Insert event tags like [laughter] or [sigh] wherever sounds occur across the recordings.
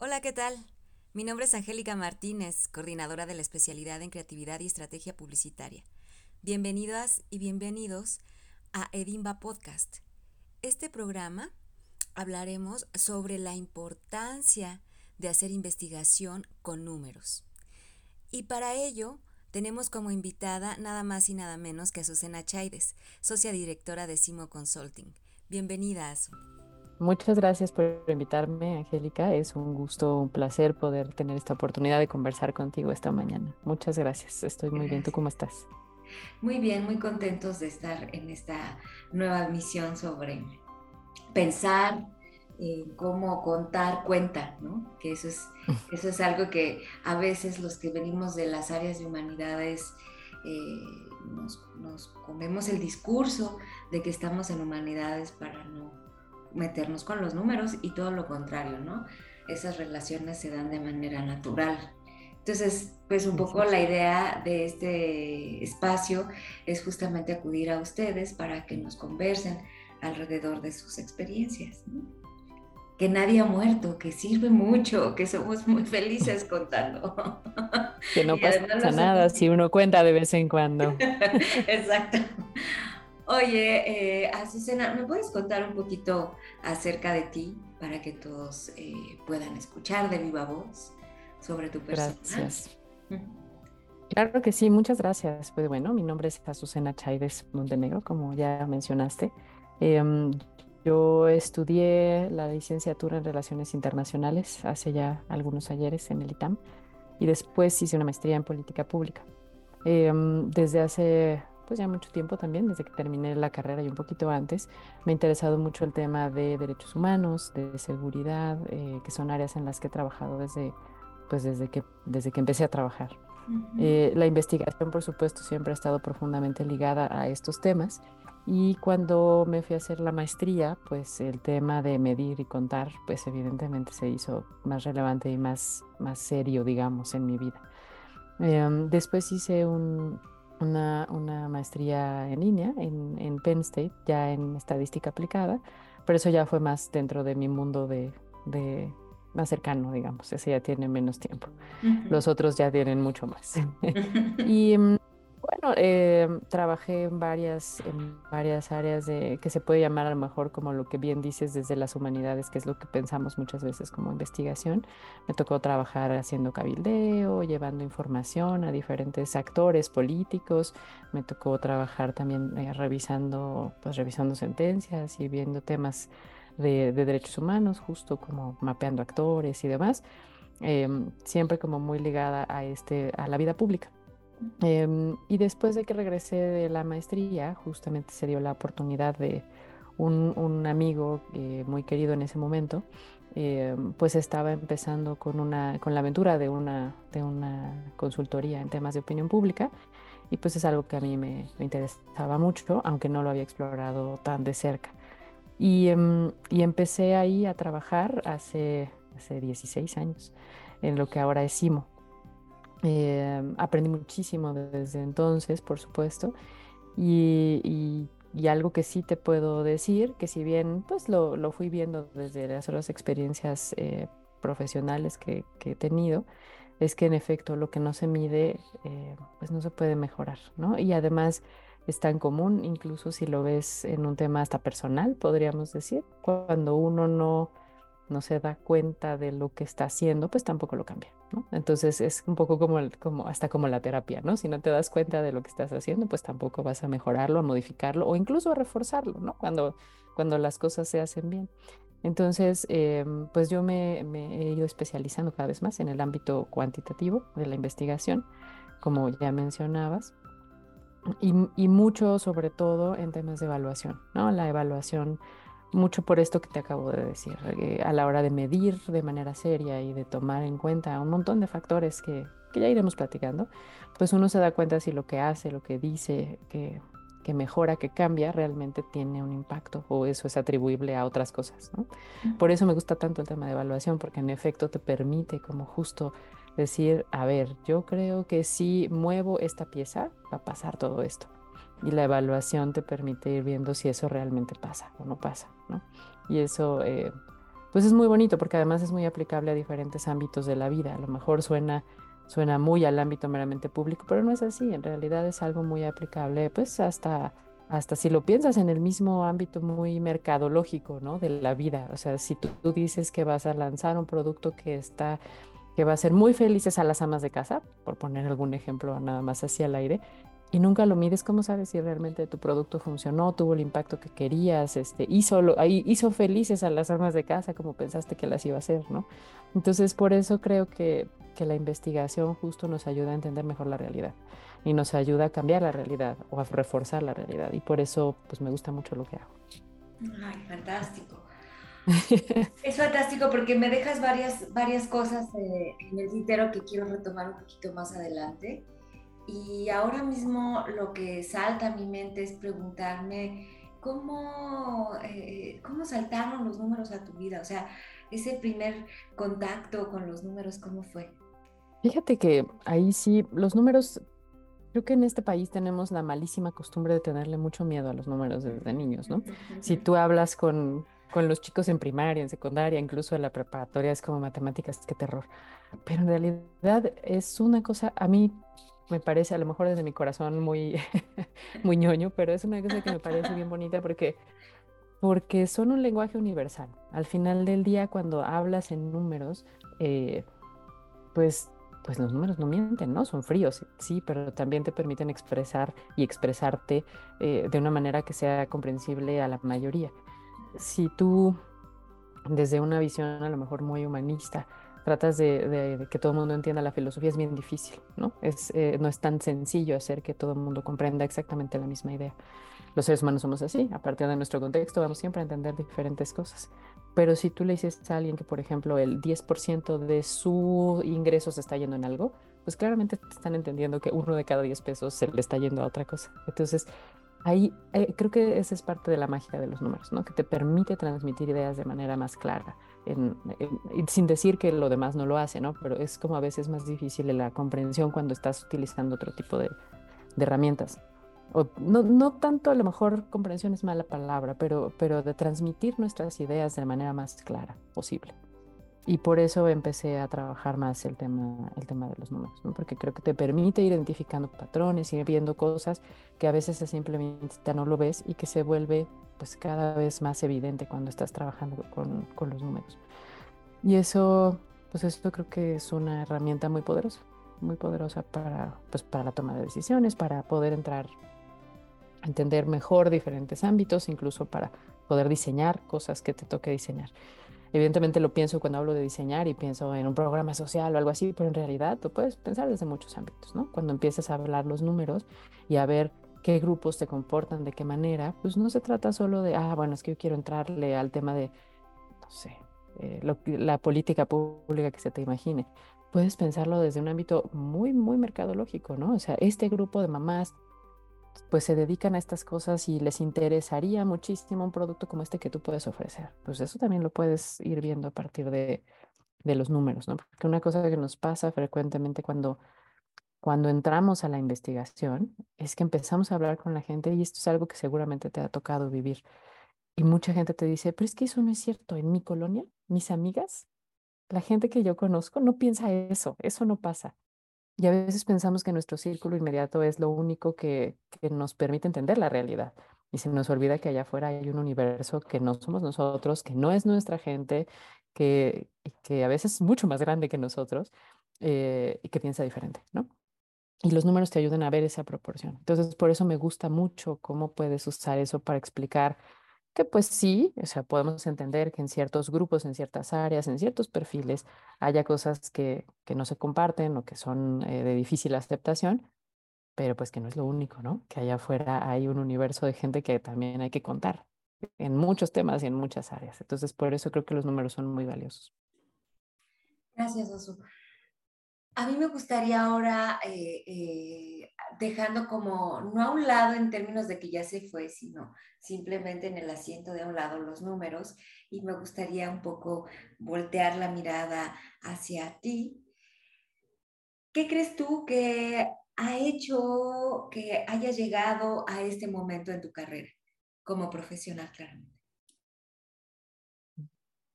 Hola, ¿qué tal? Mi nombre es Angélica Martínez, coordinadora de la especialidad en creatividad y estrategia publicitaria. Bienvenidas y bienvenidos a Edimba Podcast. Este programa hablaremos sobre la importancia de hacer investigación con números. Y para ello tenemos como invitada nada más y nada menos que a Susana Chaides, socia directora de Simo Consulting. Bienvenida, Azu. Muchas gracias por invitarme, Angélica. Es un gusto, un placer poder tener esta oportunidad de conversar contigo esta mañana. Muchas gracias. Estoy muy bien. ¿Tú cómo estás? Muy bien, muy contentos de estar en esta nueva misión sobre pensar eh, cómo contar cuenta, ¿no? Que eso es, [laughs] eso es algo que a veces los que venimos de las áreas de humanidades eh, nos, nos comemos el discurso de que estamos en humanidades para no meternos con los números y todo lo contrario, ¿no? Esas relaciones se dan de manera natural. Entonces, pues un poco la idea de este espacio es justamente acudir a ustedes para que nos conversen alrededor de sus experiencias, ¿no? que nadie ha muerto, que sirve mucho, que somos muy felices [laughs] contando. Que no [laughs] pasa nada si uno cuenta de vez en cuando. [laughs] Exacto. Oye, eh, Azucena, ¿me puedes contar un poquito acerca de ti para que todos eh, puedan escuchar de viva voz sobre tu persona? Gracias. Claro que sí, muchas gracias. Pues bueno, mi nombre es Azucena Chaides Montenegro, como ya mencionaste. Em, yo estudié la licenciatura en Relaciones Internacionales hace ya algunos ayeres en el ITAM y después hice una maestría en Política Pública. Em, desde hace pues ya mucho tiempo también, desde que terminé la carrera y un poquito antes, me ha interesado mucho el tema de derechos humanos, de seguridad, eh, que son áreas en las que he trabajado desde, pues desde, que, desde que empecé a trabajar. Eh, la investigación, por supuesto, siempre ha estado profundamente ligada a estos temas y cuando me fui a hacer la maestría, pues el tema de medir y contar, pues evidentemente se hizo más relevante y más, más serio, digamos, en mi vida. Em, después hice un, una, una maestría en línea en, en, Penn State, ya en estadística aplicada, pero eso ya fue más dentro de mi mundo de, de más cercano, digamos, ese ya tiene menos tiempo. Los otros ya tienen mucho más. [laughs] [laughs] y mm, bueno, eh, trabajé en varias, en varias áreas de, que se puede llamar a lo mejor como lo que bien dices desde las humanidades, que es lo que pensamos muchas veces como investigación. Me tocó trabajar haciendo cabildeo, llevando información a diferentes actores políticos. Me tocó trabajar también eh, revisando, pues revisando sentencias y viendo temas de, derechos humanos, justo como mapeando actores y demás. Em, siempre como muy ligada a, este, a la vida pública. Em, y después de que regresé de la maestría, justamente se dio la oportunidad de un, amigo eh, muy querido en ese momento, em, pues estaba empezando con, una, con la aventura de una, de una consultoría en temas de opinión pública y pues es algo que a mí me, interesaba mucho, aunque no lo había explorado tan de cerca. Y, em, y empecé ahí a trabajar hace, hace 16 años en lo que ahora es CIMO. Eh, aprendí muchísimo desde entonces, por supuesto, y, algo que sí te puedo decir, que si bien pues lo, fui viendo desde las otras experiencias eh, profesionales que, he tenido, es que en efecto lo que no se mide eh, pues no se puede mejorar, ¿no? Y además es tan común, incluso si lo ves en un tema hasta personal, podríamos decir, cuando uno no no se da cuenta de lo que está haciendo, pues tampoco lo cambia, ¿no? Entonces es un poco como, como hasta como la terapia, ¿no? Si no te das cuenta de lo que estás haciendo, pues tampoco vas a mejorarlo, a modificarlo o incluso a reforzarlo, ¿no? Cuando, cuando las cosas se hacen bien. Entonces, em, pues yo me, he ido especializando cada vez más en el ámbito cuantitativo de la investigación, como ya mencionabas, y, y mucho sobre todo en temas de evaluación, ¿no? La evaluación mucho por esto que te acabo de decir, eh, a la hora de medir de manera seria y de tomar en cuenta un montón de factores que, ya iremos platicando, pues uno se da cuenta si lo que hace, lo que dice, que, mejora, que cambia, realmente tiene un impacto o eso es atribuible a otras cosas. Por eso me gusta tanto el tema de evaluación, porque en efecto te permite como justo decir, a ver, yo creo que si muevo esta pieza, va a pasar todo esto y la evaluación te permite ir viendo si eso realmente pasa o no pasa, ¿no? Y eso, eh, pues es muy bonito porque además es muy aplicable a diferentes ámbitos de la vida. A lo mejor suena, suena muy al ámbito meramente público, pero no es así. En realidad es algo muy aplicable, pues hasta, hasta si lo piensas en el mismo ámbito muy mercadológico, ¿no? De la vida. O sea, si tú, dices que vas a lanzar un producto que está que va a ser muy felices a las amas de casa, por poner algún ejemplo nada más así al aire, y nunca lo mides, ¿cómo sabes si realmente tu producto funcionó, tuvo el impacto que querías, este, hizo, hizo felices a las amas de casa como pensaste que las iba a hacer, ¿no? Entonces, por eso creo que, que la investigación justo nos ayuda a entender mejor la realidad y nos ayuda a cambiar la realidad o a reforzar la realidad. Y por eso, pues me gusta mucho lo que hago. Ay, fantástico. [laughs] es fantástico porque me dejas varias, varias cosas eh, en el tintero que quiero retomar un poquito más adelante. Y ahora mismo lo que salta a mi mente es preguntarme cómo, eh, cómo saltaron los números a tu vida, o sea, ese primer contacto con los números, ¿cómo fue? Fíjate que ahí sí, los números, creo que en este país tenemos la malísima costumbre de tenerle mucho miedo a los números desde niños, ¿no? Si tú hablas con, con los chicos en primaria, en secundaria, incluso en la preparatoria, es como matemáticas, qué terror. Pero en realidad es una cosa, a mí me parece, a lo mejor desde mi corazón muy, [laughs] muy ñoño, pero es una cosa que me parece bien bonita porque, porque son un lenguaje universal. Al final del día, cuando hablas en números, eh, pues, pues los números no mienten, ¿no? Son fríos, sí, pero también te permiten expresar y expresarte eh, de una manera que sea comprensible a la mayoría. Si tú, desde una visión a lo mejor muy humanista, tratas de, que todo el mundo entienda la filosofía, es bien difícil, ¿no? Es, eh, no es tan sencillo hacer que todo el mundo comprenda exactamente la misma idea. Los seres humanos somos así, a partir de nuestro contexto vamos siempre a entender diferentes cosas. Pero si tú le dices a alguien que, por ejemplo, el 10% de su ingreso se está yendo en algo, pues claramente están entendiendo que uno de cada 10 pesos se le está yendo a otra cosa. Entonces, ahí eh, creo que esa es parte de la magia de los números, ¿no? Que te permite transmitir ideas de manera más clara sin decir que lo demás no lo hace, ¿no? Pero es como a veces más difícil la comprensión cuando estás utilizando otro tipo de, herramientas. O no, no, tanto a lo mejor comprensión es mala palabra, pero, pero de transmitir nuestras ideas de manera más clara posible. Y por eso empecé a trabajar más el tema, el tema de los números, ¿no? porque creo que te permite ir identificando patrones, ir viendo cosas que a veces simplemente no lo ves y que se vuelve pues cada vez más evidente cuando estás trabajando con, con los números. Y eso, pues esto creo que es una herramienta muy poderosa, muy poderosa para, pues para la toma de decisiones, para poder entrar entender mejor diferentes ámbitos, incluso para poder diseñar cosas que te toque diseñar. Evidentemente lo pienso cuando hablo de diseñar y pienso en un programa social o algo así, pero en realidad tú puedes pensar desde muchos ámbitos, ¿no? Cuando empiezas a hablar los números y a ver qué grupos te comportan, de qué manera, pues no se trata solo de, ah, bueno, es que yo quiero entrarle al tema de, no sé, eh, la política pública que se te imagine. Puedes pensarlo desde un ámbito muy, muy mercadológico, ¿no? O sea, este grupo de mamás pues se dedican a estas cosas y les interesaría muchísimo un producto como este que tú puedes ofrecer. Pues eso también lo puedes ir viendo a partir de, de los números, ¿no? Porque una cosa que nos pasa frecuentemente cuando cuando entramos a la investigación es que empezamos a hablar con la gente y esto es algo que seguramente te ha tocado vivir. Y mucha gente te dice, pero es que eso no es cierto. En mi colonia, mis amigas, la gente que yo conozco no piensa eso, eso no pasa. Y a veces pensamos que nuestro círculo inmediato es lo único que, que nos permite entender la realidad. Y se nos olvida que allá afuera hay un universo que no somos nosotros, que no es nuestra gente, que, que a veces es mucho más grande que nosotros eh, y que piensa diferente, ¿no? y los números te ayudan a ver esa proporción. Entonces, por eso me gusta mucho cómo puedes usar eso para explicar que pues sí, o sea, podemos entender que en ciertos grupos, en ciertas áreas, en ciertos perfiles, haya cosas que, que no se comparten o que son eh, de difícil aceptación, pero pues que no es lo único, ¿no? Que allá afuera hay un universo de gente que también hay que contar en muchos temas y en muchas áreas. Entonces, por eso creo que los números son muy valiosos. Gracias, Osu. A mí me gustaría ahora, eh, eh, dejando como, no a un lado en términos de que ya se fue, sino simplemente en el asiento de a un lado los números, y me gustaría un poco voltear la mirada hacia ti. ¿Qué crees tú que ha hecho que haya llegado a este momento en tu carrera como profesional, claramente?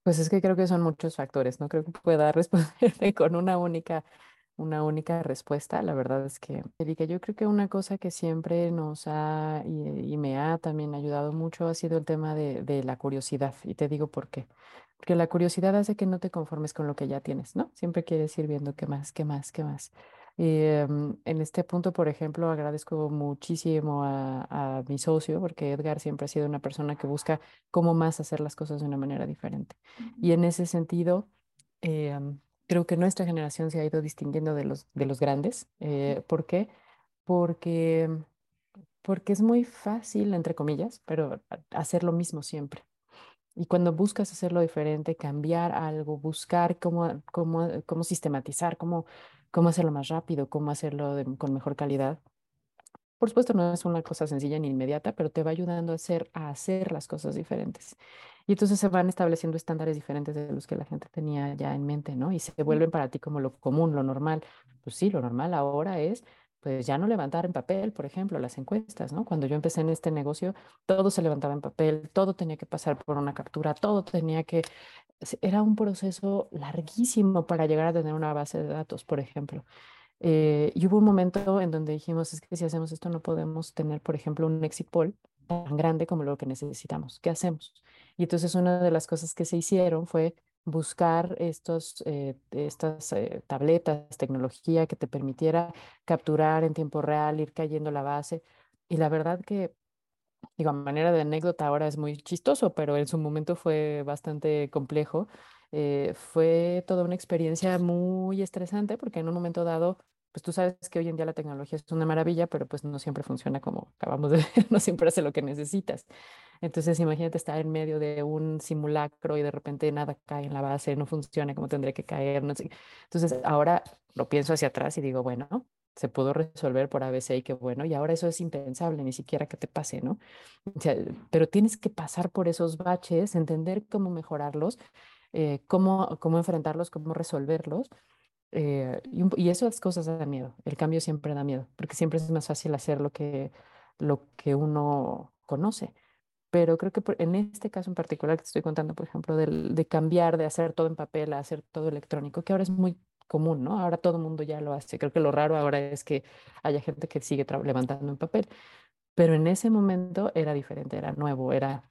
Pues es que creo que son muchos factores, no creo que pueda [laughs] responderte con una única, una única respuesta. La verdad es que, Erika, yo creo que una cosa que siempre nos ha y, me ha también ayudado mucho ha sido el tema de, de la curiosidad. Y te digo por qué. Porque la curiosidad hace que no te conformes con lo que ya tienes, ¿no? Siempre quieres ir viendo qué más, qué más, qué más. Em, en este punto, por ejemplo, agradezco muchísimo a, mi socio porque Edgar siempre ha sido una persona que busca cómo más hacer las cosas de una manera diferente. Y en ese sentido, em, creo que nuestra generación se ha ido distinguiendo de los, de los grandes. Eh, ¿Por qué? Porque, porque es muy fácil, entre comillas, pero hacer lo mismo siempre. Y cuando buscas hacerlo diferente, cambiar algo, buscar cómo, cómo, cómo sistematizar, cómo, cómo hacerlo más rápido, cómo hacerlo con mejor calidad. Por supuesto, no es una cosa sencilla ni inmediata, pero te va ayudando a hacer, a hacer las cosas diferentes. Y entonces se van estableciendo estándares diferentes de los que la gente tenía ya en mente, ¿no? Y se vuelven para ti como lo común, lo normal. Pues sí, lo normal ahora es pues ya no levantar en papel, por ejemplo, las encuestas, ¿no? Cuando yo empecé en este negocio, todo se levantaba en papel, todo tenía que pasar por una captura, todo tenía que... Era un proceso larguísimo para llegar a tener una base de datos, por ejemplo. Eh, y hubo un momento en donde dijimos, es que si hacemos esto no podemos tener, por ejemplo, un exit poll tan grande como lo que necesitamos. ¿Qué hacemos? Y entonces una de las cosas que se hicieron fue buscar estos, eh, estas eh, tabletas, tecnología que te permitiera capturar en tiempo real, ir cayendo la base. Y la verdad que, digo, a manera de anécdota ahora es muy chistoso, pero en su momento fue bastante complejo. Eh, fue toda una experiencia muy estresante porque en un momento dado pues tú sabes que hoy en día la tecnología es una maravilla, pero pues no siempre funciona como acabamos de ver, [laughs] no siempre hace lo que necesitas. Entonces imagínate estar en medio de un simulacro y de repente nada cae en la base, no funciona como tendría que caer, no sé. Entonces ahora lo pienso hacia atrás y digo, bueno, se pudo resolver por ABC y qué bueno, y ahora eso es impensable, ni siquiera que te pase, ¿no? O sea, pero tienes que pasar por esos baches, entender cómo mejorarlos, eh, cómo, cómo enfrentarlos, cómo resolverlos eh, y, esas cosas dan miedo. El cambio siempre da miedo, porque siempre es más fácil hacer lo que, lo que uno conoce. Pero creo que en este caso en particular que te estoy contando, por ejemplo, de cambiar de hacer todo en papel a hacer todo electrónico, que ahora es muy común, ¿no? Ahora todo el mundo ya lo hace. Creo que lo raro ahora es que haya gente que sigue levantando en papel. Pero en ese momento era diferente, era nuevo, era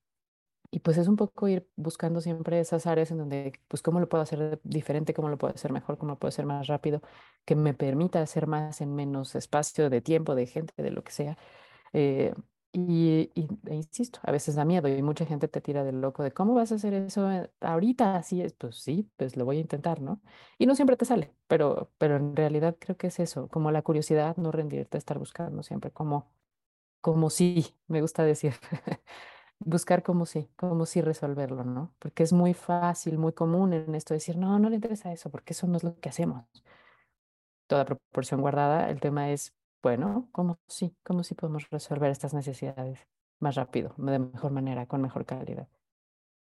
y pues es un poco ir buscando siempre esas áreas en donde, pues, cómo lo puedo hacer diferente, cómo lo puedo hacer mejor, cómo lo puedo hacer más rápido, que me permita hacer más en menos espacio de tiempo, de gente, de lo que sea. Eh, y, e insisto, a veces da miedo y mucha gente te tira del loco de cómo vas a hacer eso eh, ahorita, así es, pues sí, pues lo voy a intentar, ¿no? Y no siempre te sale, pero, pero en realidad creo que es eso, como la curiosidad, no rendirte, estar buscando siempre como, como sí, me gusta decir. [laughs] buscar cómo sí, cómo sí resolverlo, ¿no? Porque es muy fácil, muy común en esto decir, no, no le interesa eso, porque eso no es lo que hacemos. Toda proporción guardada, el tema es, bueno, ¿cómo sí? ¿Cómo sí podemos resolver estas necesidades más rápido, de mejor manera, con mejor calidad?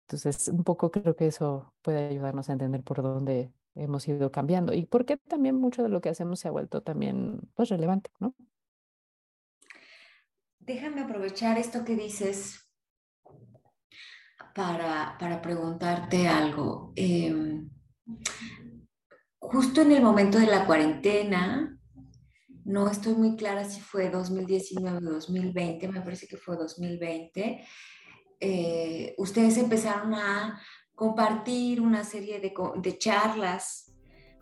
Entonces, un poco creo que eso puede ayudarnos a entender por dónde hemos ido cambiando y por qué también mucho de lo que hacemos se ha vuelto también, pues, relevante, ¿no? Déjame aprovechar esto que dices para, preguntarte algo. Em, justo en el momento de la cuarentena, no estoy muy clara si fue 2019 o 2020, me parece que fue 2020, eh, ustedes empezaron a compartir una serie de, de charlas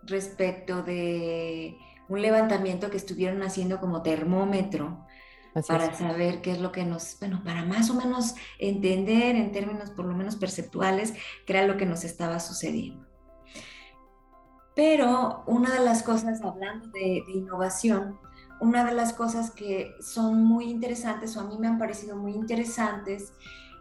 respecto de un levantamiento que estuvieron haciendo como termómetro para saber qué es lo que nos, bueno, para más o menos entender en términos por lo menos perceptuales qué era lo que nos estaba sucediendo. Pero una de las cosas, hablando de, de innovación, una de las cosas que son muy interesantes o a mí me han parecido muy interesantes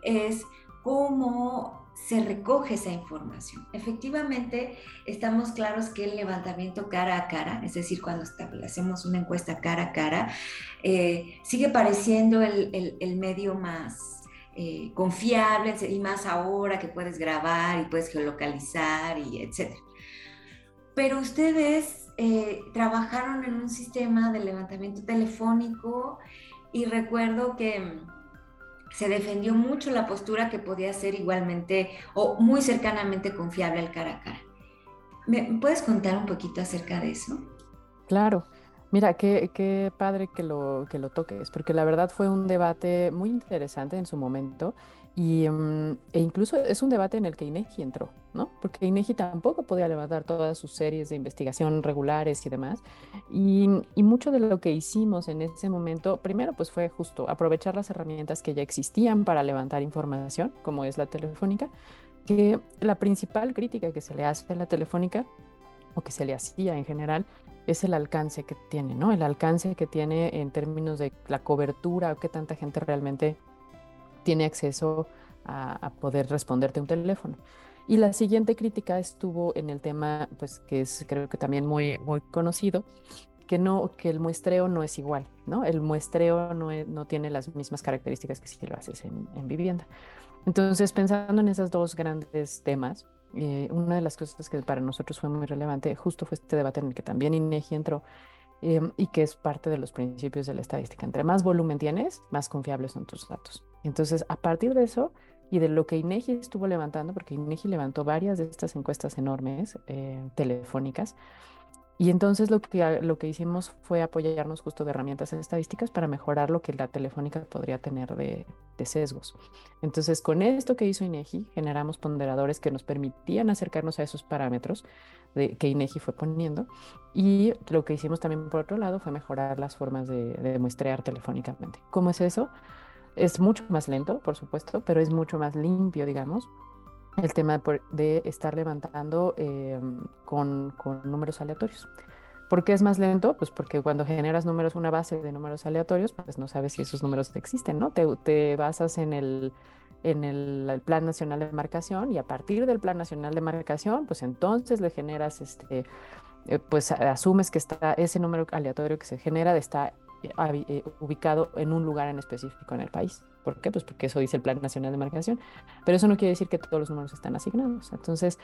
es cómo se recoge esa información. Efectivamente, estamos claros que el levantamiento cara a cara, es decir, cuando hacemos una encuesta cara a cara, eh, sigue pareciendo el, medio más eh, confiable y más ahora que puedes grabar y puedes geolocalizar y etcétera. Pero ustedes eh, trabajaron en un sistema de levantamiento telefónico y recuerdo que se defendió mucho la postura que podía ser igualmente o muy cercanamente confiable al cara a cara. ¿Me puedes contar un poquito acerca de eso? Claro. Mira, qué, qué padre que lo, que lo toques, porque la verdad fue un debate muy interesante en su momento y, mm, e incluso es un debate en el que INEGI entró, ¿no? Porque INEGI tampoco podía levantar todas sus series de investigación regulares y demás. Y, y, mucho de lo que hicimos en ese momento, primero pues fue justo aprovechar las herramientas que ya existían para levantar información, como es la telefónica, que la principal crítica que se le hace a la telefónica o que se le hacía en general es el alcance que tiene, ¿no? El alcance que tiene en términos de la cobertura o qué tanta gente realmente tiene acceso a, poder responderte un teléfono. Y la siguiente crítica estuvo en el tema, pues que es creo que también muy, muy conocido, que no, que el muestreo no es igual, ¿no? El muestreo no, no tiene las mismas características que si lo haces en, en vivienda. Entonces, pensando en esos dos grandes temas, eh, una de las cosas que para nosotros fue muy relevante justo fue este debate en el que también INEGI entró em, y que es parte de los principios de la estadística. Entre más volumen tienes, más confiables son tus datos. Entonces, a partir de eso y de lo que INEGI estuvo levantando, porque INEGI levantó varias de estas encuestas enormes eh, telefónicas, y entonces lo que, lo que hicimos fue apoyarnos justo de herramientas estadísticas para mejorar lo que la telefónica podría tener de, sesgos. Entonces, con esto que hizo INEGI, generamos ponderadores que nos permitían acercarnos a esos parámetros de, que INEGI fue poniendo. Y lo que hicimos también por otro lado fue mejorar las formas de, muestrear telefónicamente. ¿Cómo es eso? Es mucho más lento, por supuesto, pero es mucho más limpio, digamos el tema de estar levantando em, con, números aleatorios. ¿Por qué es más lento? Pues porque cuando generas números, una base de números aleatorios, pues no sabes si esos números existen, ¿no? Te, basas en el, en el, Plan Nacional de Marcación y a partir del Plan Nacional de Marcación, pues entonces le generas, este, eh, pues asumes que está ese número aleatorio que se genera está ubicado en un lugar en específico en el país. ¿Por qué? Pues porque eso dice el Plan Nacional de Marcación. Pero eso no quiere decir que todos los números están asignados. Entonces,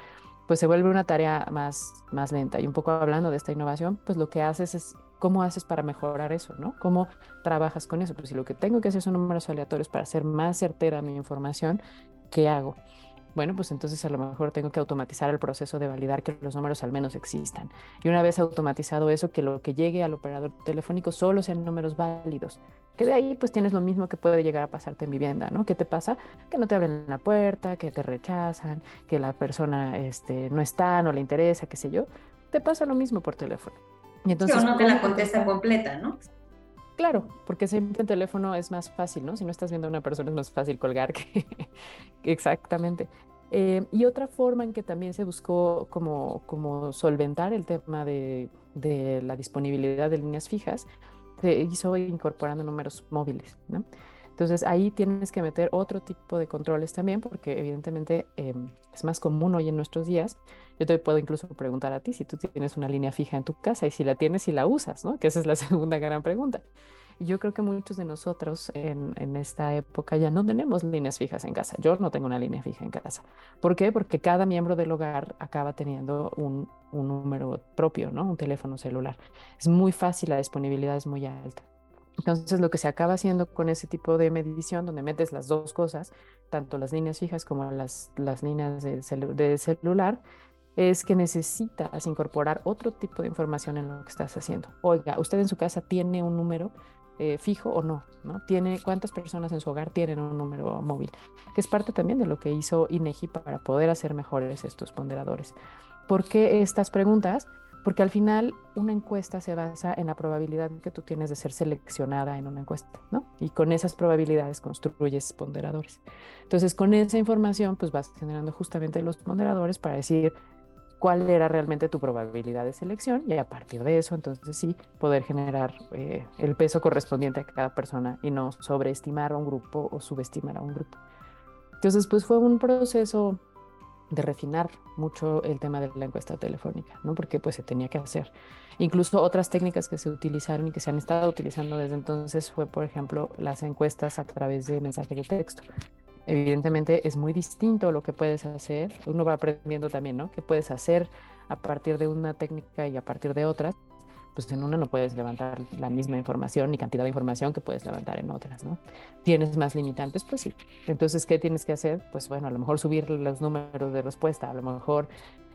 pues se vuelve una tarea más, más lenta. Y un poco hablando de esta innovación, pues lo que haces es cómo haces para mejorar eso, ¿no? ¿Cómo trabajas con eso? Pues si lo que tengo que hacer son números aleatorios para hacer más certera mi información, ¿qué hago? Bueno, pues entonces a lo mejor tengo que automatizar el proceso de validar que los números al menos existan. Y una vez automatizado eso, que lo que llegue al operador telefónico solo sean números válidos. Que de ahí pues tienes lo mismo que puede llegar a pasarte en vivienda, ¿no? ¿Qué te pasa? Que no te abren la puerta, que te rechazan, que la persona este, no está, no le interesa, qué sé yo. Te pasa lo mismo por teléfono. Y entonces, no te la contesta completa, ¿no? Claro, porque siempre en teléfono es más fácil, ¿no? Si no estás viendo a una persona es más fácil colgar que [laughs] exactamente. Eh, y otra forma en que también se buscó como, como solventar el tema de, de, la disponibilidad de líneas fijas, se hizo incorporando números móviles, ¿no? Entonces ahí tienes que meter otro tipo de controles también, porque evidentemente em, es más común hoy en nuestros días. Yo te puedo incluso preguntar a ti si tú tienes una línea fija en tu casa y si la tienes y la usas, ¿no? Que esa es la [laughs] segunda gran pregunta. Yo creo que muchos de nosotros en, en, esta época ya no tenemos líneas fijas en casa. Yo no tengo una línea fija en casa. ¿Por qué? Porque cada miembro del hogar acaba teniendo un, un número propio, ¿no? Un teléfono celular. Es muy fácil, la disponibilidad es muy alta. Entonces, lo que se acaba haciendo con ese tipo de medición, donde metes las dos cosas, tanto las líneas fijas como las, las líneas de, de celular, es que necesitas incorporar otro tipo de información en lo que estás haciendo. Oiga, usted en su casa tiene un número eh, fijo o no, ¿no? Tiene, ¿Cuántas personas en su hogar tienen un número móvil? Que es parte también de lo que hizo INEGI para poder hacer mejores estos ponderadores. ¿Por qué estas preguntas? Porque al final una encuesta se basa en la probabilidad que tú tienes de ser seleccionada en una encuesta, ¿no? Y con esas probabilidades construyes ponderadores. Entonces, con esa información, pues vas generando justamente los ponderadores para decir, cuál era realmente tu probabilidad de selección y a partir de eso entonces sí poder generar eh, el peso correspondiente a cada persona y no sobreestimar a un grupo o subestimar a un grupo. Entonces pues fue un proceso de refinar mucho el tema de la encuesta telefónica, ¿no? Porque pues se tenía que hacer. Incluso otras técnicas que se utilizaron y que se han estado utilizando desde entonces fue, por ejemplo, las encuestas a través de mensaje de texto evidentemente es muy distinto lo que puedes hacer. Uno va aprendiendo también, ¿no? ¿Qué puedes hacer a partir de una técnica y a partir de otras? pues en una no puedes levantar la misma información ni cantidad de información que puedes levantar en otras, ¿no? ¿Tienes más limitantes? Pues sí. Entonces, ¿qué tienes que hacer? Pues bueno, a lo mejor subir los números de respuesta, a lo mejor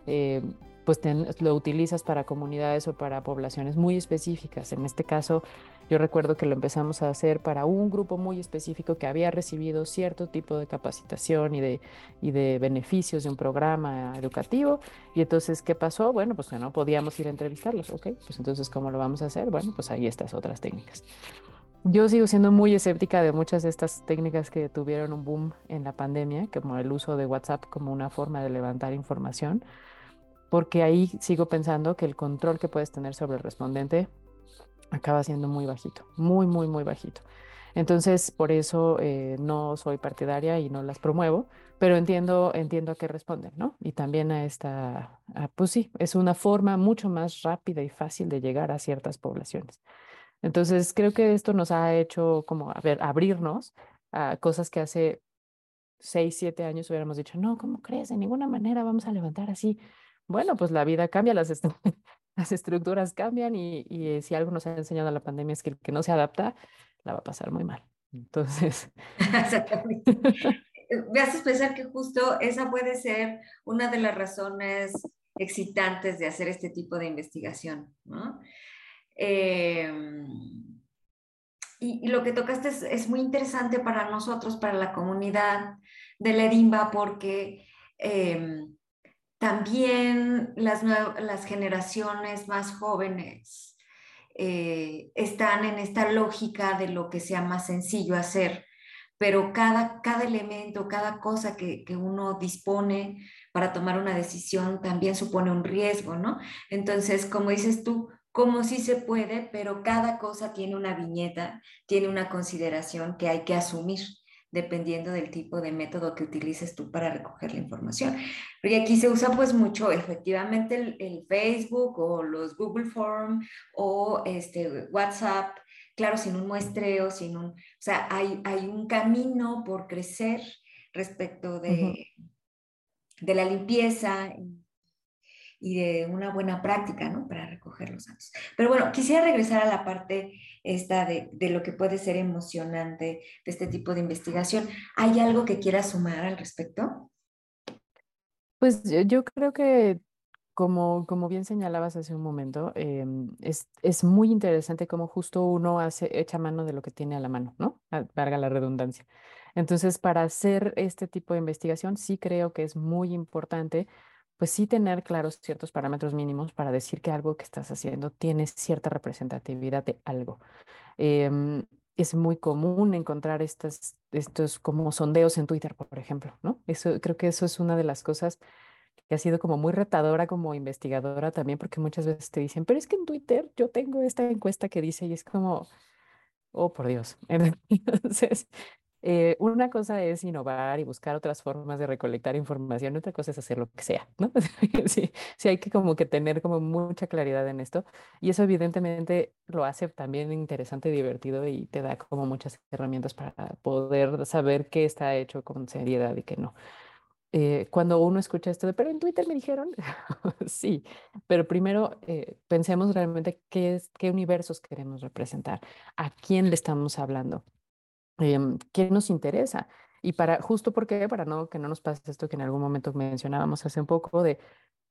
eh, pues lo utilizas para comunidades o para poblaciones muy específicas. En este caso, yo recuerdo que lo empezamos a hacer para un grupo muy específico que había recibido cierto tipo de capacitación y de, y de beneficios de un programa educativo. Y entonces, ¿qué pasó? Bueno, pues no podíamos ir a entrevistarlos. Ok, pues entonces, ¿cómo lo vamos a hacer? Bueno, pues ahí estas otras técnicas. Yo sigo siendo muy escéptica de muchas de estas técnicas que tuvieron un boom en la pandemia, como el uso de WhatsApp como una forma de levantar información porque ahí sigo pensando que el control que puedes tener sobre el respondente acaba siendo muy bajito, muy, muy, muy bajito. Entonces, por eso eh, no soy partidaria y no las promuevo, pero entiendo, entiendo a qué responden, ¿no? Y también a esta, pues sí, es una forma mucho más rápida y fácil de llegar a ciertas poblaciones. Entonces, creo que esto nos ha hecho como, a ver, abrirnos a cosas que hace seis, siete años hubiéramos dicho, no, ¿cómo crees? De ninguna manera vamos a levantar así bueno, pues la vida cambia, las, [laughs] las estructuras cambian y, y, si algo nos ha enseñado la pandemia es que el que no se adapta la va a pasar muy mal. Entonces. [laughs] Exactamente. Me haces pensar que justo esa puede ser una de las razones excitantes de hacer este tipo de investigación, ¿no? Em, y, lo que tocaste es, muy interesante para nosotros, para la comunidad de la Edimba, porque eh, también las, las generaciones más jóvenes eh, están en esta lógica de lo que sea más sencillo hacer, pero cada, cada elemento, cada cosa que, que uno dispone para tomar una decisión también supone un riesgo, ¿no? Entonces, como dices tú, como sí se puede, pero cada cosa tiene una viñeta, tiene una consideración que hay que asumir dependiendo del tipo de método que utilices tú para recoger la información. Y aquí se usa pues mucho efectivamente el, Facebook o los Google Form o este WhatsApp, claro, sin un muestreo, sin un, o sea, hay, hay un camino por crecer respecto de, de la limpieza y de una buena práctica, ¿no? Para recoger los datos. Pero bueno, quisiera regresar a la parte esta de, de, lo que puede ser emocionante de este tipo de investigación. ¿Hay algo que quieras sumar al respecto? Pues yo creo que, como, como bien señalabas hace un momento, em, es, es, muy interesante cómo justo uno hace, echa mano de lo que tiene a la mano, ¿no? Valga la redundancia. Entonces, para hacer este tipo de investigación, sí creo que es muy importante pues sí tener claros ciertos parámetros mínimos para decir que algo que estás haciendo tiene cierta representatividad de algo. Em, es muy común encontrar estas, estos como sondeos en Twitter, por ejemplo, ¿no? Eso, creo que eso es una de las cosas que ha sido como muy retadora como investigadora también, porque muchas veces te dicen, pero es que en Twitter yo tengo esta encuesta que dice y es como, oh, por Dios. [laughs] Entonces, eh, una cosa es innovar y buscar otras formas de recolectar información, otra cosa es hacer lo que sea, ¿no? [laughs] sí, sí hay que como que tener como mucha claridad en esto y eso evidentemente lo hace también interesante, divertido y te da como muchas herramientas para poder saber qué está hecho con seriedad y qué no. Eh, cuando uno escucha esto de, pero en Twitter me dijeron, [laughs] sí, pero primero eh, pensemos realmente qué, es, qué universos queremos representar, a quién le estamos hablando, Em, ¿qué nos interesa? Y para, justo porque, para no, que no nos pase esto que en algún momento mencionábamos hace un poco de,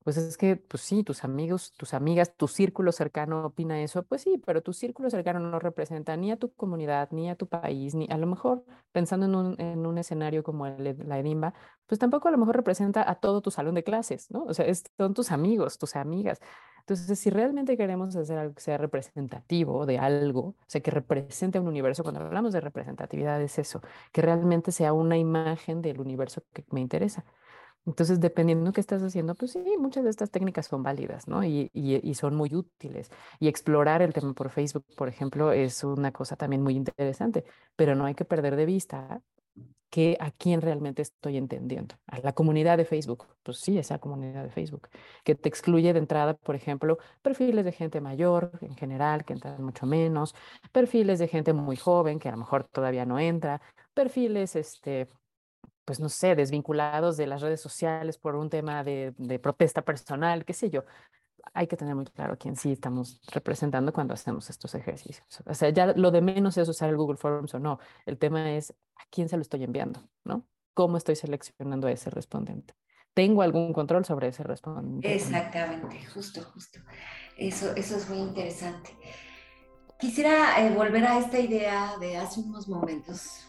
pues es que, pues sí, tus amigos, tus amigas, tu círculo cercano opina eso, pues sí, pero tu círculo cercano no representa ni a tu comunidad, ni a tu país, ni a lo mejor, pensando en un, en un escenario como el, la Edimba, pues tampoco a lo mejor representa a todo tu salón de clases, ¿no? O sea, son tus amigos, tus amigas. Entonces, si realmente queremos hacer algo que sea representativo de algo, o sea, que represente un universo, cuando hablamos de representatividad es eso, que realmente sea una imagen del universo que me interesa. Entonces, dependiendo de qué estás haciendo, pues sí, muchas de estas técnicas son válidas, ¿no? Y, y, son muy útiles. Y explorar el tema por Facebook, por ejemplo, es una cosa también muy interesante, pero no hay que perder de vista que a quién realmente estoy entendiendo. A la comunidad de Facebook, pues sí, esa comunidad de Facebook, que te excluye de entrada, por ejemplo, perfiles de gente mayor en general, que entran mucho menos, perfiles de gente muy joven, que a lo mejor todavía no entra, perfiles, este, pues no sé, desvinculados de las redes sociales por un tema de, de protesta personal, qué sé yo. Hay que tener muy claro quién sí estamos representando cuando hacemos estos ejercicios. O sea, ya lo de menos es usar el Google Forms o no. El tema es a quién se lo estoy enviando, ¿no? ¿Cómo estoy seleccionando a ese respondente? ¿Tengo algún control sobre ese respondente? Exactamente, justo, justo. Eso, eso es muy interesante. Quisiera eh, volver a esta idea de hace unos momentos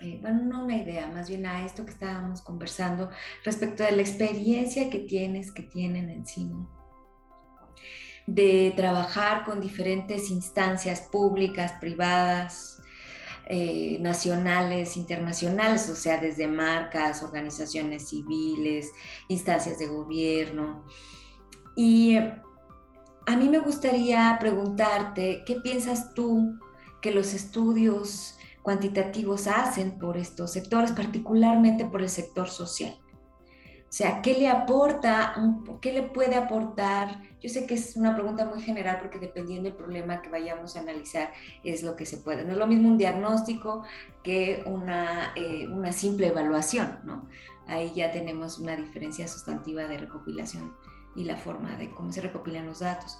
eh, bueno, no una idea, más bien a esto que estábamos conversando respecto de la experiencia que tienes, que tienen encima, de trabajar con diferentes instancias públicas, privadas, eh, nacionales, internacionales, o sea, desde marcas, organizaciones civiles, instancias de gobierno. Y a mí me gustaría preguntarte, ¿qué piensas tú que los estudios cuantitativos hacen por estos sectores, particularmente por el sector social. O sea, ¿qué le aporta, qué le puede aportar? Yo sé que es una pregunta muy general porque dependiendo del problema que vayamos a analizar es lo que se puede. No es lo mismo un diagnóstico que una, eh, una simple evaluación, ¿no? Ahí ya tenemos una diferencia sustantiva de recopilación y la forma de cómo se recopilan los datos.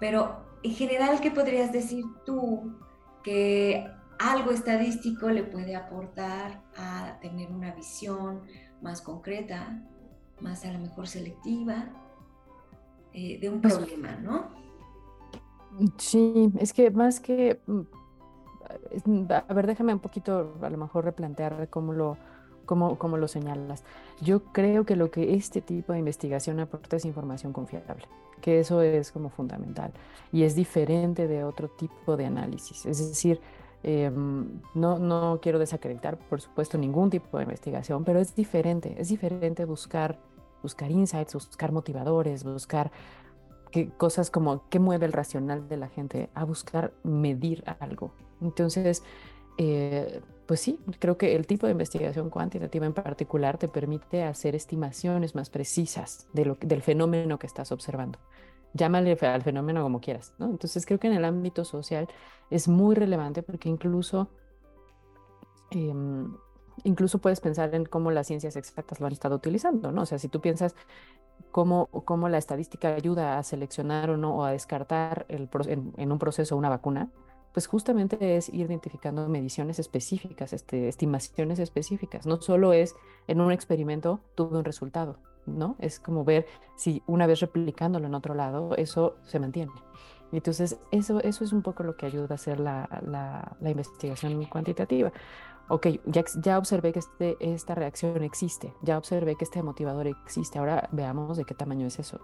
Pero en general, ¿qué podrías decir tú que algo estadístico le puede aportar a tener una visión más concreta, más a lo mejor selectiva eh, de un pues problema, ¿no? Sí, es que más que, mm, a ver, déjame un poquito a lo mejor replantear cómo lo, cómo, cómo lo señalas. Yo creo que lo que este tipo de investigación aporta es información confiable, que eso es como fundamental y es diferente de otro tipo de análisis. Es decir, Em, no, no quiero desacreditar, por supuesto, ningún tipo de investigación, pero es diferente, es diferente buscar, buscar insights, buscar motivadores, buscar cosas como qué mueve el racional de la gente, a buscar medir algo. Entonces, eh, pues sí, creo que el tipo de investigación cuantitativa en particular te permite hacer estimaciones más precisas de lo, del fenómeno que estás observando llámale al fenómeno como quieras, ¿no? Entonces creo que en el ámbito social es muy relevante porque incluso, em, incluso puedes pensar en cómo las ciencias exactas lo han estado utilizando, ¿no? O sea, si tú piensas cómo, cómo la estadística ayuda a seleccionar o no, o a descartar en un proceso una vacuna, pues justamente es ir identificando mediciones específicas, este, estimaciones específicas. No solo es en un experimento tuve un resultado, ¿no? Es como ver si una vez replicándolo en otro lado, eso se mantiene. Entonces, eso, eso es un poco lo que ayuda a hacer la, la, investigación cuantitativa. Ok, ya, observé que este, esta reacción existe, ya observé que este motivador existe, ahora veamos de qué tamaño es eso.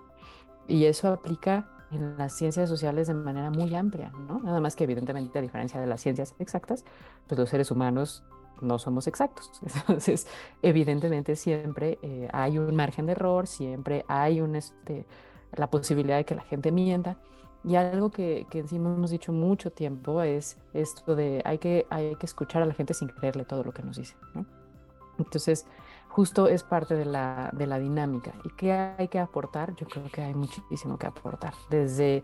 Y eso aplica en las ciencias sociales de manera muy amplia, ¿no? Nada más que evidentemente a diferencia de las ciencias exactas, pues los seres humanos no somos exactos. [laughs] Entonces, evidentemente siempre eh, hay un margen de error, siempre hay un, este, la posibilidad de que la gente mienta. Y algo que, que encima hemos dicho mucho tiempo es esto de hay que, hay que escuchar a la gente sin creerle todo lo que nos dice. Entonces, justo es parte de la, de la dinámica. ¿Y qué hay que aportar? Yo creo que hay muchísimo que aportar. Desde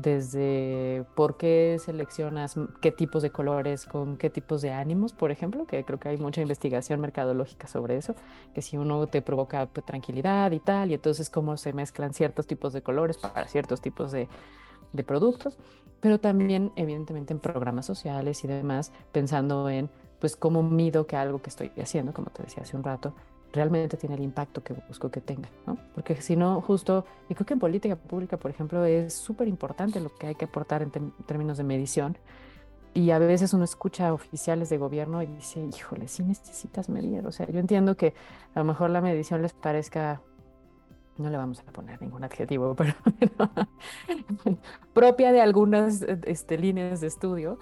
desde por qué seleccionas qué tipos de colores con qué tipos de ánimos, por ejemplo, que creo que hay mucha investigación mercadológica sobre eso, que si uno te provoca pues, tranquilidad y tal, y entonces cómo se mezclan ciertos tipos de colores para ciertos tipos de, productos, pero también evidentemente en programas sociales y demás, pensando en pues cómo mido que algo que estoy haciendo, como te decía hace un rato, realmente tiene el impacto que busco que tenga, ¿no? Porque si no, justo, y creo que en política pública, por ejemplo, es súper importante lo que hay que aportar en, términos de medición. Y a veces uno escucha oficiales de gobierno y dice, híjole, sí necesitas medir. O sea, yo entiendo que a lo mejor la medición les parezca, no le vamos a poner ningún adjetivo, [laughs] pero, [laughs] propia de algunas este, líneas de estudio,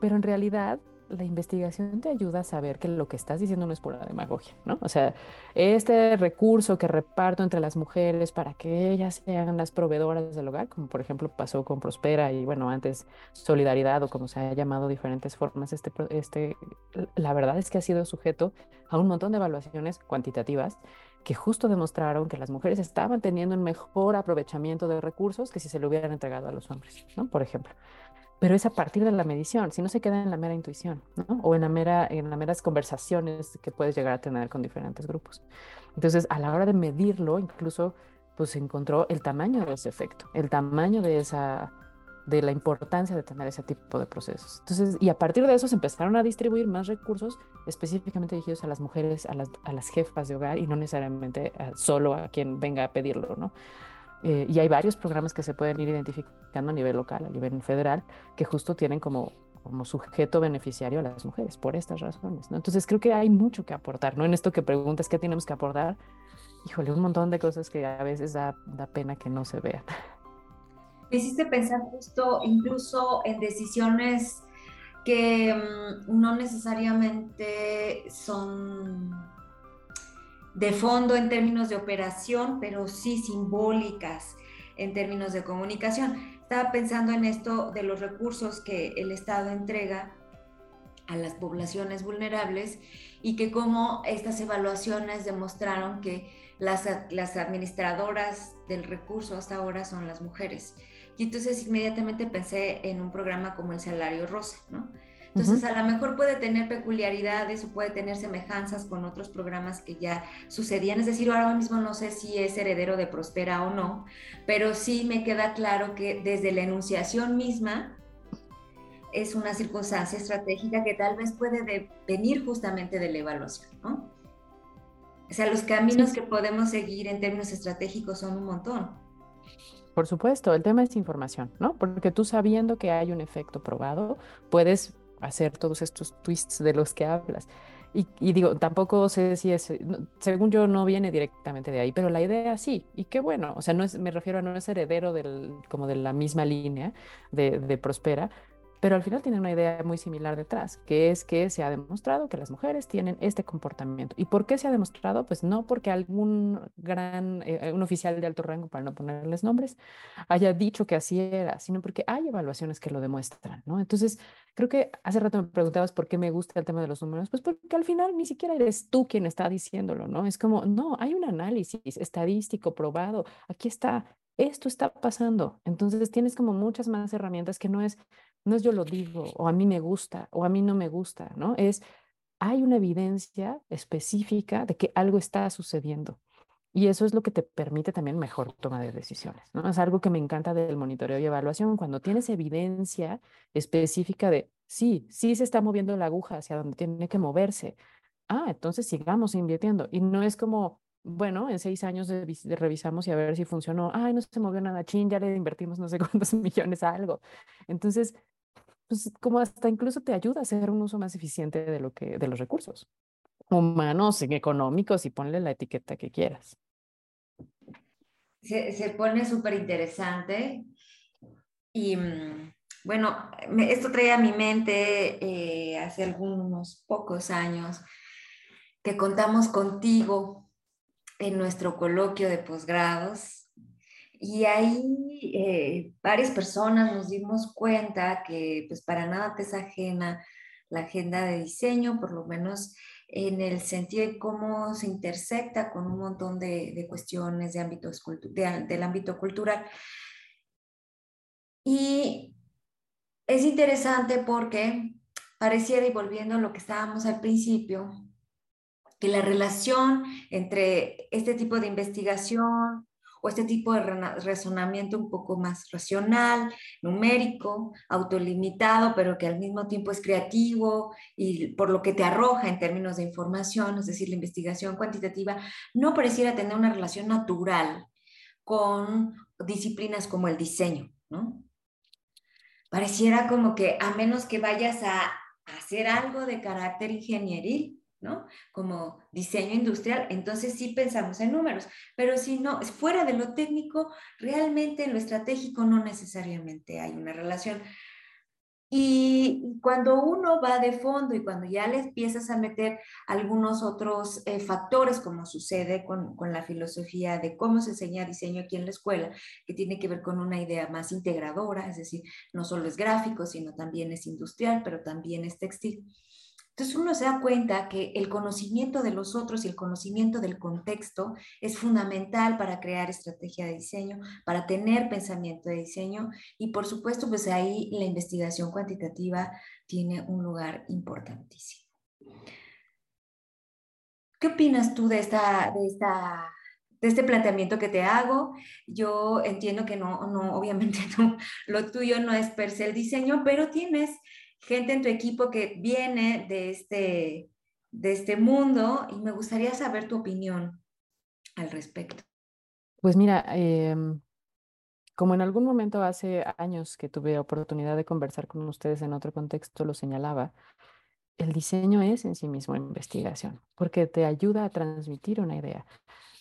pero en realidad la investigación te ayuda a saber que lo que estás diciendo no es pura demagogia, ¿no? O sea, este recurso que reparto entre las mujeres para que ellas sean las proveedoras del hogar, como por ejemplo pasó con Prospera y bueno, antes Solidaridad o como se ha llamado diferentes formas, este, este, la verdad es que ha sido sujeto a un montón de evaluaciones cuantitativas que justo demostraron que las mujeres estaban teniendo un mejor aprovechamiento de recursos que si se lo hubieran entregado a los hombres, ¿no? Por ejemplo pero es a partir de la medición, si no se queda en la mera intuición, ¿no? O en, la mera, en las meras conversaciones que puedes llegar a tener con diferentes grupos. Entonces, a la hora de medirlo, incluso pues se encontró el tamaño de ese efecto, el tamaño de esa de la importancia de tener ese tipo de procesos. Entonces, y a partir de eso se empezaron a distribuir más recursos específicamente dirigidos a las mujeres, a las, a las jefas de hogar y no necesariamente solo a quien venga a pedirlo, ¿no? Eh, y hay varios programas que se pueden ir identificando a nivel local, a nivel federal, que justo tienen como, como sujeto beneficiario a las mujeres por estas razones, ¿no? Entonces creo que hay mucho que aportar, ¿no? En esto que preguntas, ¿qué tenemos que aportar? Híjole, un montón de cosas que a veces da, da pena que no se vean. Me hiciste pensar justo incluso en decisiones que mm, no necesariamente son de fondo en términos de operación, pero sí simbólicas en términos de comunicación. Estaba pensando en esto de los recursos que el Estado entrega a las poblaciones vulnerables y que como estas evaluaciones demostraron que las, las administradoras del recurso hasta ahora son las mujeres. Y entonces inmediatamente pensé en un programa como el Salario Rosa, ¿no? Entonces, a lo mejor puede tener peculiaridades o puede tener semejanzas con otros programas que ya sucedían. Es decir, ahora mismo no sé si es heredero de Prospera o no, pero sí me queda claro que desde la enunciación misma es una circunstancia estratégica que tal vez puede venir justamente de la evaluación, ¿no? O sea, los caminos que podemos seguir en términos estratégicos son un montón. Por supuesto, el tema es información, ¿no? Porque tú sabiendo que hay un efecto probado, puedes hacer todos estos twists de los que hablas. Y, digo, tampoco sé si es, según yo no viene directamente de ahí, pero la idea sí, y qué bueno, o sea, no es, me refiero a no es heredero del, como de la misma línea de, de Prospera, pero al final tiene una idea muy similar detrás, que es que se ha demostrado que las mujeres tienen este comportamiento. ¿Y por qué se ha demostrado? Pues no porque algún gran, eh, un oficial de alto rango, para no ponerles nombres, haya dicho que así era, sino porque hay evaluaciones que lo demuestran, ¿no? Entonces, creo que hace rato me preguntabas por qué me gusta el tema de los números, pues porque al final ni siquiera eres tú quien está diciéndolo, ¿no? Es como, no, hay un análisis estadístico probado, aquí está, esto está pasando. Entonces tienes como muchas más herramientas que no es, no es yo lo digo, o a mí me gusta, o a mí no me gusta, ¿no? Es, hay una evidencia específica de que algo está sucediendo. Y eso es lo que te permite también mejor toma de decisiones, ¿no? Es algo que me encanta del monitoreo y evaluación, cuando tienes evidencia específica de, sí, sí se está moviendo la aguja hacia donde tiene que moverse. Ah, entonces sigamos invirtiendo. Y no es como, bueno, en seis años de, revisamos y a ver si funcionó. Ay, no se movió nada, chin, ya le invertimos no sé cuántos [laughs] millones a algo. Entonces, pues como hasta incluso te ayuda a hacer un uso más eficiente de, lo que, de los recursos humanos, económicos y ponle la etiqueta que quieras. Se, pone súper interesante y mm, bueno, esto trae a mi mente eh, hace algunos pocos años que contamos contigo en nuestro coloquio de posgrados y ahí eh, varias personas nos dimos cuenta que pues para nada te es ajena la agenda de diseño, por lo menos en el sentido de cómo se intersecta con un montón de, cuestiones de ámbito, del ámbito cultural. Y es interesante porque pareciera, y volviendo a lo que estábamos al principio, que la relación entre este tipo de investigación o este tipo de razonamiento un poco más racional, numérico, autolimitado, pero que al mismo tiempo es creativo y por lo que te arroja en términos de información, es decir, la investigación cuantitativa, no pareciera tener una relación natural con disciplinas como el diseño, ¿no? Pareciera como que a menos que vayas a hacer algo de carácter ingenieril, como diseño industrial, entonces sí pensamos en números, pero si no, es fuera de lo técnico, realmente en lo estratégico no necesariamente hay una relación. Y cuando uno va de fondo y cuando ya le empiezas a meter algunos otros eh, factores, como sucede con, con, la filosofía de cómo se enseña diseño aquí en la escuela, que tiene que ver con una idea más integradora, es decir, no solo es gráfico, sino también es industrial, pero también es textil entonces uno se da cuenta que el conocimiento de los otros y el conocimiento del contexto es fundamental para crear estrategia de diseño, para tener pensamiento de diseño y por supuesto pues ahí la investigación cuantitativa tiene un lugar importantísimo. ¿Qué opinas tú de esta, de esta de este planteamiento que te hago. Yo entiendo que no, no, obviamente [laughs] no, lo tuyo no es per se el diseño, pero tienes gente en tu equipo que viene de este, de este mundo y me gustaría saber tu opinión al respecto. Pues mira, em, como en algún momento hace años que tuve oportunidad de conversar con ustedes en otro contexto, lo señalaba, el diseño es en sí mismo investigación, porque te ayuda a transmitir una idea,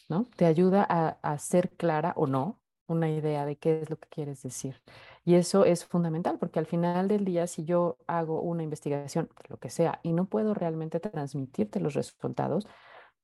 ¿no? Te ayuda a, a ser clara o no una idea de qué es lo que quieres decir. Y eso es fundamental, porque al final del día, si yo hago una investigación, lo que sea, y no puedo realmente transmitirte los resultados,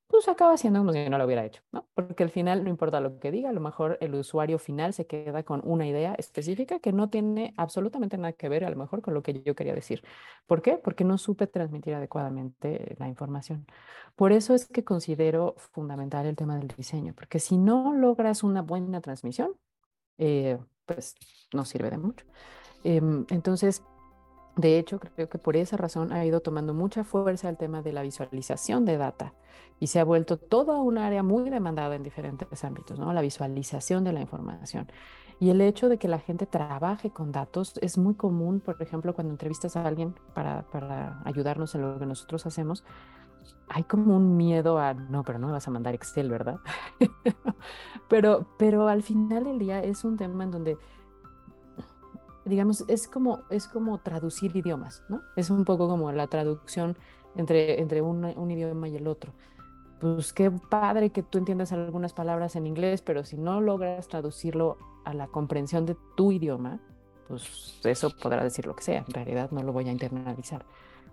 pues acaba siendo como si no lo hubiera hecho, ¿no? Porque al final no importa lo que diga, a lo mejor el usuario final se queda con una idea específica que no tiene absolutamente nada que ver a lo mejor con lo que yo quería decir. ¿Por qué? Porque no supe transmitir adecuadamente la información. Por eso es que considero fundamental el tema del diseño, porque si no logras una buena transmisión, eh, pues no sirve de mucho. Em, entonces, de hecho, creo que por esa razón ha ido tomando mucha fuerza el tema de la visualización de data y se ha vuelto toda un área muy demandada en diferentes ámbitos, ¿no? La visualización de la información. Y el hecho de que la gente trabaje con datos es muy común, por ejemplo, cuando entrevistas a alguien para, para ayudarnos en lo que nosotros hacemos, hay como un miedo a, no, pero no me vas a mandar Excel, ¿verdad? [laughs] pero, pero al final del día es un tema en donde digamos, es como, es como traducir idiomas, ¿no? Es un poco como la traducción entre, entre un, un idioma y el otro. Pues qué padre que tú entiendas algunas palabras en inglés, pero si no logras traducirlo a la comprensión de tu idioma, pues eso podrá decir lo que sea, en realidad no lo voy a internalizar.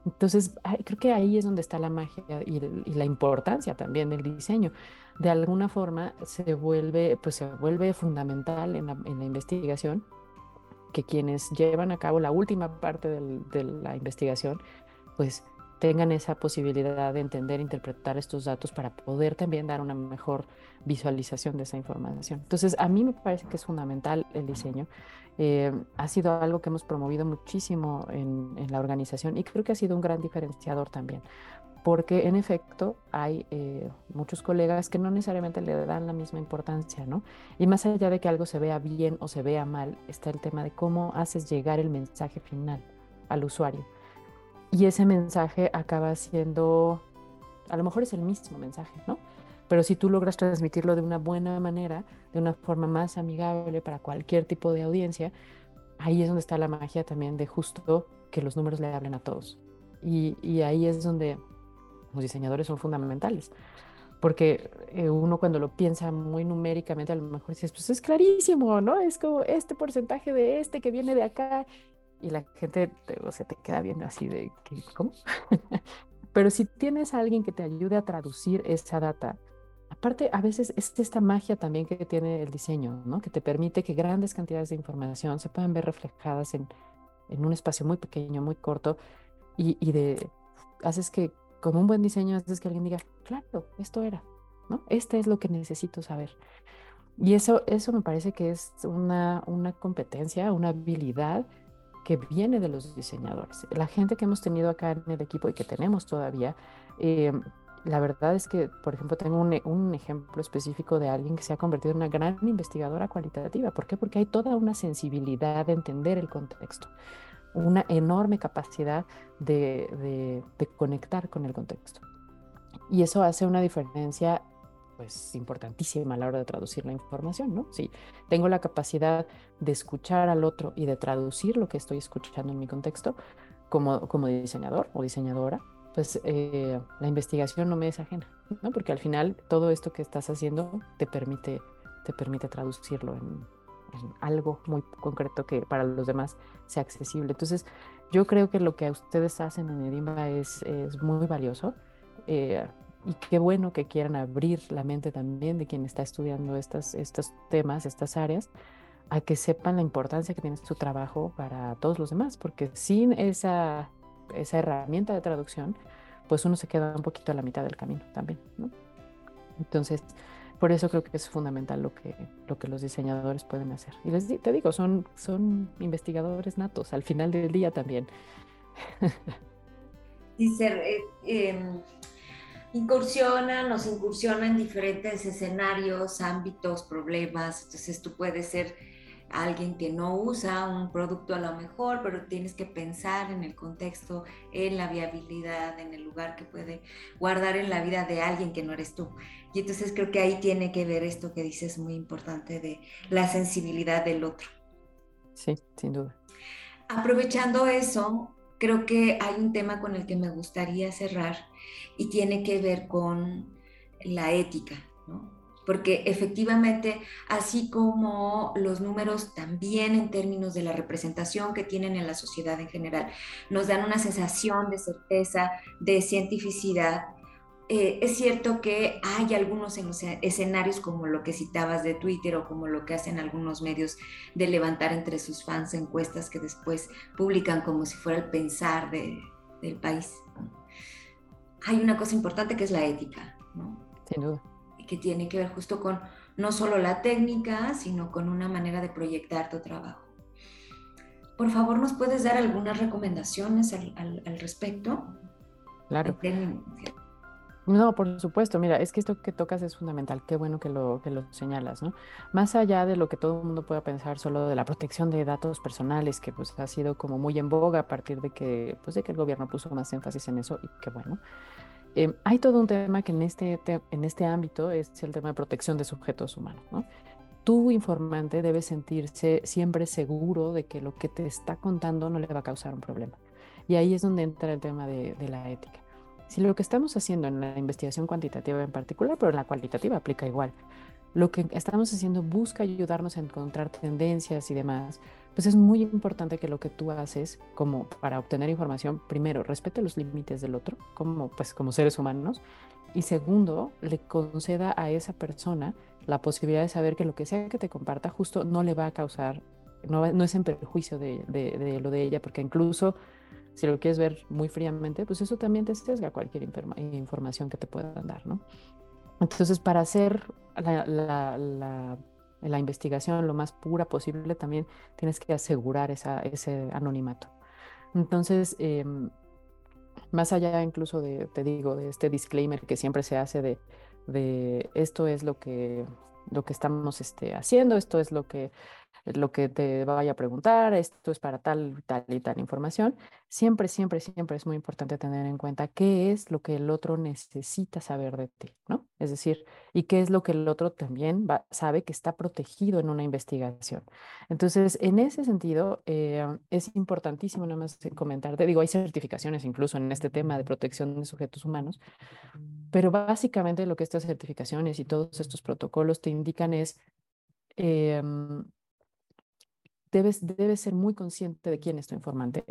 Entonces, creo que ahí es donde está la magia y, y, la importancia también del diseño. De alguna forma se vuelve, pues se vuelve fundamental en la, en la investigación que quienes llevan a cabo la última parte de la investigación, pues tengan esa posibilidad de entender, interpretar estos datos para poder también dar una mejor visualización de esa información. Entonces, a mí me parece que es fundamental el diseño. Eh, ha sido algo que hemos promovido muchísimo en, en, la organización y creo que ha sido un gran diferenciador también, porque en efecto hay eh, muchos colegas que no necesariamente le dan la misma importancia, ¿no? Y más allá de que algo se vea bien o se vea mal, está el tema de cómo haces llegar el mensaje final al usuario. Y ese mensaje acaba siendo, a lo mejor es el mismo mensaje, ¿no? Pero si tú logras transmitirlo de una buena manera, de una forma más amigable para cualquier tipo de audiencia, ahí es donde está la magia también de justo que los números le hablen a todos. Y, y ahí es donde los diseñadores son fundamentales. Porque eh, uno cuando lo piensa muy numéricamente, a lo mejor dices, pues es clarísimo, ¿no? Es como este porcentaje de este que viene de acá. Y la gente o se te queda viendo así de, ¿cómo? [laughs] Pero si tienes a alguien que te ayude a traducir esa data, aparte a veces es esta magia también que tiene el diseño, ¿no? Que te permite que grandes cantidades de información se puedan ver reflejadas en, en un espacio muy pequeño, muy corto, y, y de, haces que con un buen diseño es que alguien diga, claro, esto era, ¿no? Este es lo que necesito saber. Y eso, eso me parece que es una, una competencia, una habilidad que viene de los diseñadores. La gente que hemos tenido acá en el equipo y que tenemos todavía, eh, la verdad es que, por ejemplo, tengo un, un, ejemplo específico de alguien que se ha convertido en una gran investigadora cualitativa. ¿Por qué? Porque hay toda una sensibilidad de entender el contexto una enorme capacidad de, conectar con el contexto. Y eso hace una diferencia pues importantísima a la hora de traducir la información, ¿no? Si tengo la capacidad de escuchar al otro y de traducir lo que estoy escuchando en mi contexto, como, como diseñador o diseñadora, pues eh, la investigación no me es ajena, ¿no? Porque al final todo esto que estás haciendo te permite, te permite traducirlo en, algo muy concreto que para los demás sea accesible. Entonces, yo creo que lo que ustedes hacen en Edimba es, es muy valioso. Eh, y qué bueno que quieran abrir la mente también de quien está estudiando estas, estos temas, estas áreas, a que sepan la importancia que tiene su trabajo para todos los demás, porque sin esa, esa herramienta de traducción, pues uno se queda un poquito a la mitad del camino también, ¿no? Entonces, por eso creo que es fundamental lo que, lo que los diseñadores pueden hacer. Y les te digo, son, son investigadores natos al final del día también. [laughs] Dice, em, incursiona, nos incursiona en diferentes escenarios, ámbitos, problemas. Entonces tú puedes ser alguien que no usa un producto a lo mejor, pero tienes que pensar en el contexto, en la viabilidad, en el lugar que puede guardar en la vida de alguien que no eres tú. Y entonces creo que ahí tiene que ver esto que dices muy importante de la sensibilidad del otro. Sí, sin duda. Aprovechando eso, creo que hay un tema con el que me gustaría cerrar y tiene que ver con la ética, ¿no? Porque efectivamente, así como los números también en términos de la representación que tienen en la sociedad en general, nos dan una sensación de certeza, de cientificidad, eh, es cierto que hay algunos escenarios como lo que citabas de Twitter o como lo que hacen algunos medios de levantar entre sus fans encuestas que después publican como si fuera el pensar del país. Hay una cosa importante que es la ética, ¿no? Sin duda que tiene que ver justo con no solo la técnica, sino con una manera de proyectar tu trabajo. Por favor, ¿nos puedes dar algunas recomendaciones al, respecto? Claro. No, por supuesto. Mira, es que esto que tocas es fundamental. Qué bueno que lo, que lo señalas, ¿no? Más allá de lo que todo el mundo pueda pensar solo de la protección de datos personales, que pues ha sido como muy en boga a partir de que, pues, de que el gobierno puso más énfasis en eso, y qué bueno. Em, hay todo un tema que en este, en este ámbito es el tema de protección de sujetos humanos. ¿no? Tu informante debe sentirse siempre seguro de que lo que te está contando no le va a causar un problema. Y ahí es donde entra el tema de, de la ética. Si lo que estamos haciendo en la investigación cuantitativa en particular, pero en la cualitativa aplica igual, lo que estamos haciendo busca ayudarnos a encontrar tendencias y demás, pues es muy importante que lo que tú haces como para obtener información, primero, respete los límites del otro, como, pues, como seres humanos, y segundo, le conceda a esa persona la posibilidad de saber que lo que sea que te comparta justo no le va a causar, no, no es en perjuicio de, de, lo de ella, porque incluso si lo quieres ver muy fríamente, pues eso también te sesga cualquier información que te puedan dar, ¿no? Entonces, para hacer la, investigación lo más pura posible, también tienes que asegurar ese anonimato. Entonces, em, más allá incluso de, te digo, de este disclaimer que siempre se hace de, de esto es lo que, lo que estamos este, haciendo, esto es lo que lo que te vaya a preguntar, esto es para tal, tal y tal información. Siempre, siempre, siempre es muy importante tener en cuenta qué es lo que el otro necesita saber de ti, ¿no? Es decir, y qué es lo que el otro también sabe que está protegido en una investigación. Entonces, en ese sentido, eh, es importantísimo nada más comentarte, digo, hay certificaciones incluso en este tema de protección de sujetos humanos, pero básicamente lo que estas certificaciones y todos estos protocolos te indican es... Em, debes, ser muy consciente de quién es tu informante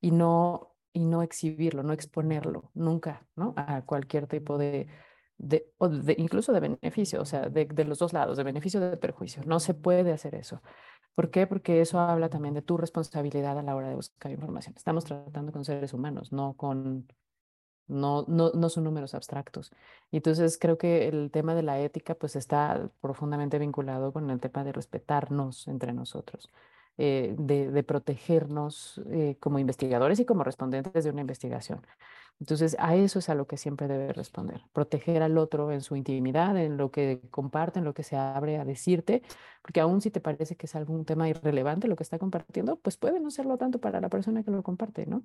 y no, y no exhibirlo, no exponerlo nunca, ¿no? A cualquier tipo de, de, incluso de beneficio, o sea, de, de, los dos lados, de beneficio o de perjuicio. No se puede hacer eso. ¿Por qué? Porque eso habla también de tu responsabilidad a la hora de buscar información. Estamos tratando con seres humanos, no con, no, no, no son números abstractos. Entonces creo que el tema de la ética pues está profundamente vinculado con el tema de respetarnos entre nosotros. Eh, de, protegernos eh, como investigadores y como respondentes de una investigación. Entonces, a eso es a lo que siempre debe responder, proteger al otro en su intimidad, en lo que comparte, en lo que se abre a decirte, porque aún si te parece que es algún tema irrelevante lo que está compartiendo, pues puede no serlo tanto para la persona que lo comparte, ¿no?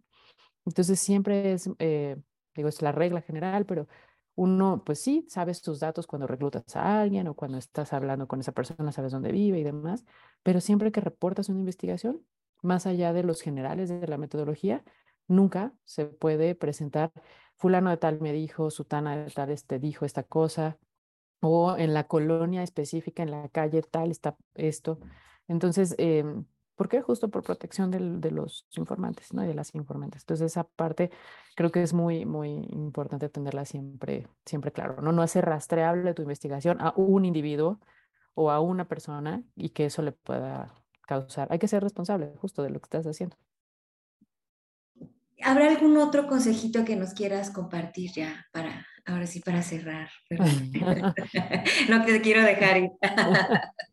Entonces, siempre es, eh, digo, es la regla general, pero uno, pues sí, sabes tus datos cuando reclutas a alguien o cuando estás hablando con esa persona, sabes dónde vive y demás, pero siempre que reportas una investigación, más allá de los generales de la metodología, nunca se puede presentar fulano de tal me dijo, sutana de tal este dijo esta cosa, o en la colonia específica, en la calle tal está esto. Entonces, eh, ¿Por qué? Justo por protección de los informantes, ¿no? Y de las informantes. Entonces, esa parte creo que es muy, muy importante tenerla siempre, siempre claro, ¿no? No hacer rastreable tu investigación a un individuo o a una persona y que eso le pueda causar. Hay que ser responsable justo de lo que estás haciendo. ¿Habrá algún otro consejito que nos quieras compartir ya para, ahora sí, para cerrar? [laughs] [laughs] no te quiero dejar ir. [laughs]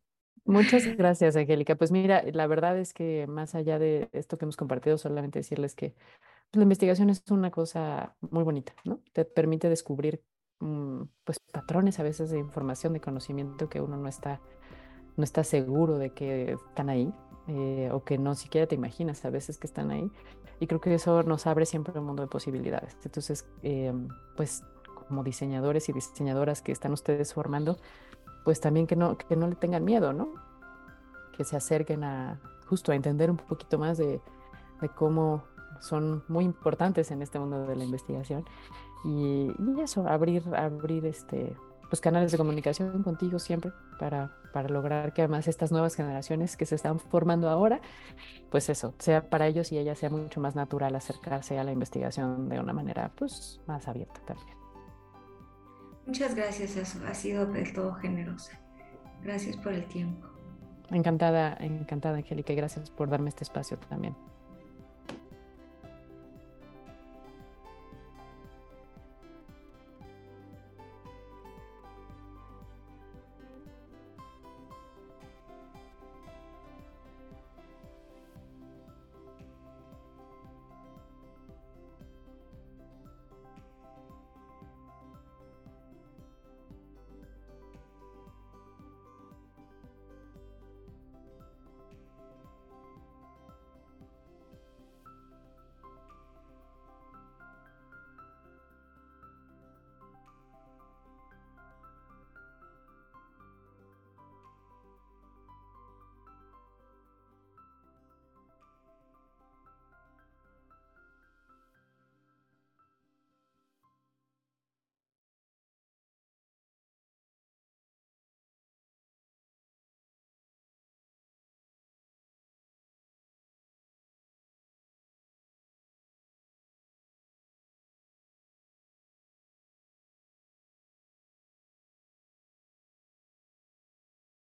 Muchas gracias, Angélica. Pues mira, la verdad es que más allá de esto que hemos compartido, solamente decirles que pues, la investigación es una cosa muy bonita, ¿no? Te permite descubrir mm, pues patrones a veces de información, de conocimiento que uno no está, no está seguro de que están ahí eh, o que no siquiera te imaginas a veces que están ahí. Y creo que eso nos abre siempre un mundo de posibilidades. Entonces, eh, pues como diseñadores y diseñadoras que están ustedes formando, pues también que no, que no le tengan miedo, ¿no? Que se acerquen a justo a entender un poquito más de, de cómo son muy importantes en este mundo de la investigación y, eso, abrir, abrir este, pues canales de comunicación contigo siempre para, para lograr que además estas nuevas generaciones que se están formando ahora, pues eso, sea para ellos y ellas sea mucho más natural acercarse a la investigación de una manera pues más abierta también. Muchas gracias, ha sido del todo generosa. Gracias por el tiempo. Encantada, encantada, Angélica, y gracias por darme este espacio también.